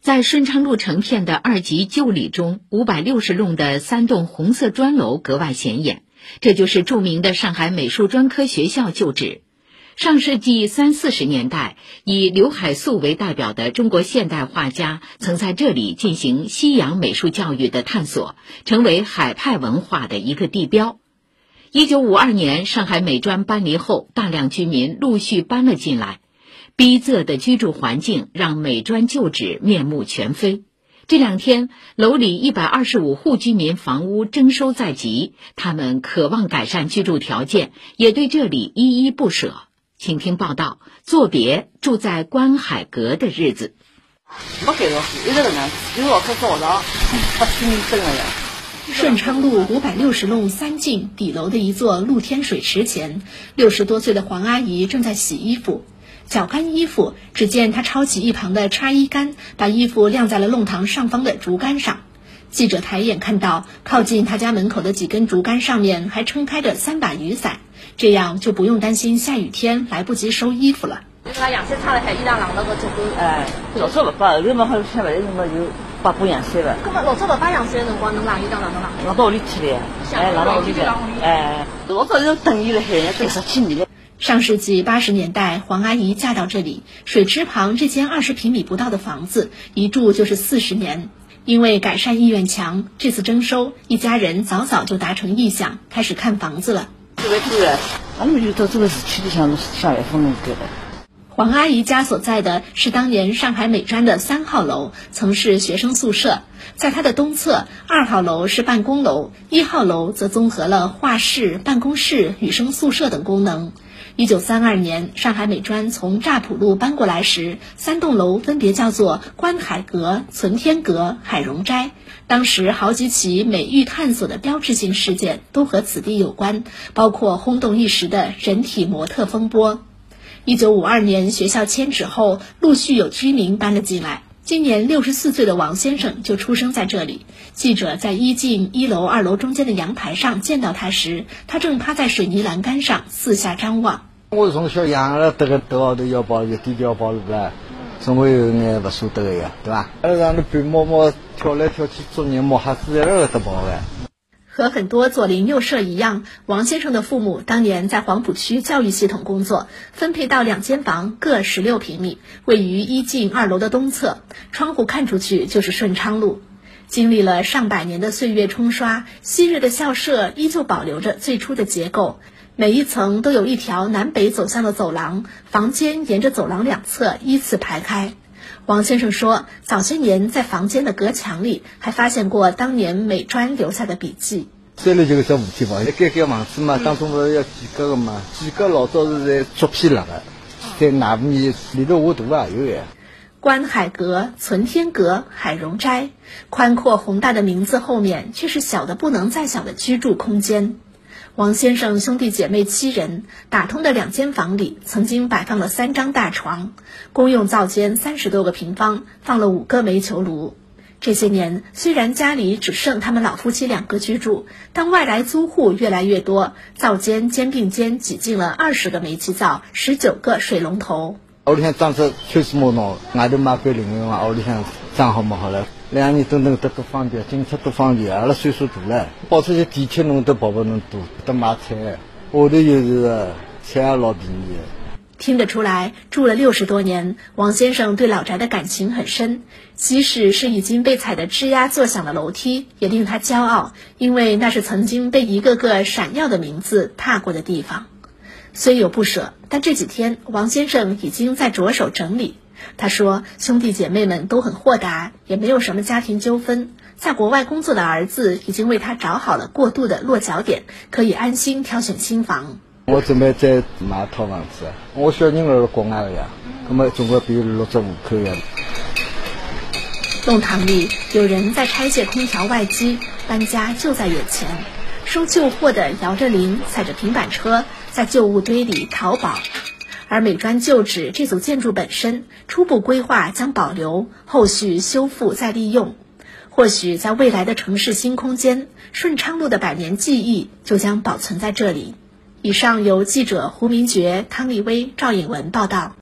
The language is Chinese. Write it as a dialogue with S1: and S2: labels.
S1: 在顺昌路成片的二级旧里中，五百六十弄的三栋红色砖楼格外显眼。这就是著名的上海美术专科学校旧址。上世纪三四十年代，以刘海粟为代表的中国现代画家曾在这里进行西洋美术教育的探索，成为海派文化的一个地标。一九五二年，上海美专搬离后，大量居民陆续搬了进来。逼仄的居住环境让美专旧址面目全非。这两天，楼里一百二十五户居民房屋征收在即，他们渴望改善居住条件，也对这里依依不舍。请听报道：作别住在观海阁的日子。
S2: 顺昌路五百六十弄三进底楼的一座露天水池前，六十多岁的黄阿姨正在洗衣服。脚干衣服，只见他抄起一旁的插衣杆，把衣服晾在了弄堂上方的竹竿上。记者抬眼看到，靠近他家门口的几根竹竿上面还撑开着三把雨伞，这样就不用担心下雨天来不及收衣服了。
S3: 那阳伞插了海，衣裳晾了个就够。哎，老早不发，后头嘛好像下不来，什么就发补阳伞了。
S2: 那么老早不发阳伞的辰光，能晾衣裳哪能晾？
S3: 晾到屋里去了。哎，晾到屋里去。哎，老早就等雨了，海呀，等十几年了。
S2: 上世纪八十年代，黄阿姨嫁到这里，水池旁这间二十平米不到的房子，一住就是四十年。因为改善意愿强，这次征收，一家人早早就达成意向，开始看房子了。
S3: 这个对，俺们就到这个市区里向下来分弄给的。
S2: 黄阿姨家所在的是当年上海美专的三号楼，曾是学生宿舍。在它的东侧，二号楼是办公楼，一号楼则综合了画室、办公室、女生宿舍等功能。一九三二年，上海美专从乍浦路搬过来时，三栋楼分别叫做观海阁、存天阁、海荣斋。当时好几起美育探索的标志性事件都和此地有关，包括轰动一时的人体模特风波。一九五二年，学校迁址后，陆续有居民搬了进来。今年六十四岁的王先生就出生在这里。记者在一进一楼、二楼中间的阳台上见到他时，他正趴在水泥栏杆上四下张望。
S4: 我从小养了这个多号头要包一低调包了吧，总会有眼不舍得的呀，对吧？还让你白毛毛跳来跳去做年毛，还是在那个得包的。
S2: 和很多左邻右舍一样，王先生的父母当年在黄浦区教育系统工作，分配到两间房，各十六平米，位于一进二楼的东侧，窗户看出去就是顺昌路。经历了上百年的岁月冲刷，昔日的校舍依旧保留着最初的结构，每一层都有一条南北走向的走廊，房间沿着走廊两侧依次排开。王先生说，早些年在房间的隔墙里还发现过当年美专留下的笔记。
S4: 三楼就是五间房，盖盖房子嘛，当中不是要几格个嘛？几格老早是在竹片了的，在哪面里头画图啊有呀。
S2: 观海阁、存天阁、海荣斋，宽阔宏大的名字后面，却是小的不能再小的居住空间。王先生兄弟姐妹七人，打通的两间房里曾经摆放了三张大床，公用灶间三十多个平方，放了五个煤球炉。这些年，虽然家里只剩他们老夫妻两个居住，但外来租户越来越多，灶间肩并肩挤进了二十个煤气灶，十九个水龙头。
S4: 屋里向装饰全是木头，外头买块零用嘛，屋里向装好么好了。两年等等得多方便，进出多方便。阿拉岁数大了，跑出去地铁弄都跑不能多，得买菜。下头又是菜也老便宜。
S2: 听得出来，住了六十多年，王先生对老宅的感情很深。即使是已经被踩得吱呀作响的楼梯，也令他骄傲，因为那是曾经被一个个闪耀的名字踏过的地方。虽有不舍，但这几天王先生已经在着手整理。他说：“兄弟姐妹们都很豁达，也没有什么家庭纠纷。在国外工作的儿子已经为他找好了过渡的落脚点，可以安心挑选新房。
S4: 我准备再买一套房子，我小人儿国外的呀，那么总归比六十五口呀。”
S2: 弄堂里有人在拆卸空调外机，搬家就在眼前。收旧货的摇着铃，踩着平板车，在旧物堆里淘宝。而美专旧址这组建筑本身，初步规划将保留，后续修复再利用。或许在未来的城市新空间，顺昌路的百年记忆就将保存在这里。以上由记者胡明珏、汤立威、赵颖文报道。